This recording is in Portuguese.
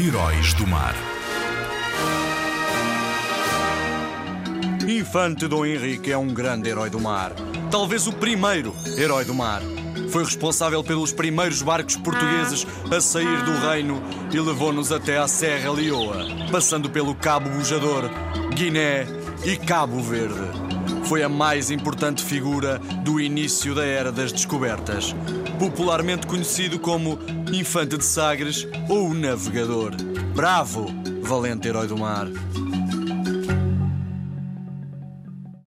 Heróis do Mar. Infante Dom Henrique é um grande herói do mar. Talvez o primeiro herói do mar. Foi responsável pelos primeiros barcos portugueses a sair do reino e levou-nos até à Serra Leoa, passando pelo Cabo Bujador, Guiné e Cabo Verde. Foi a mais importante figura do início da Era das Descobertas, popularmente conhecido como Infante de Sagres ou o Navegador. Bravo, valente herói do mar!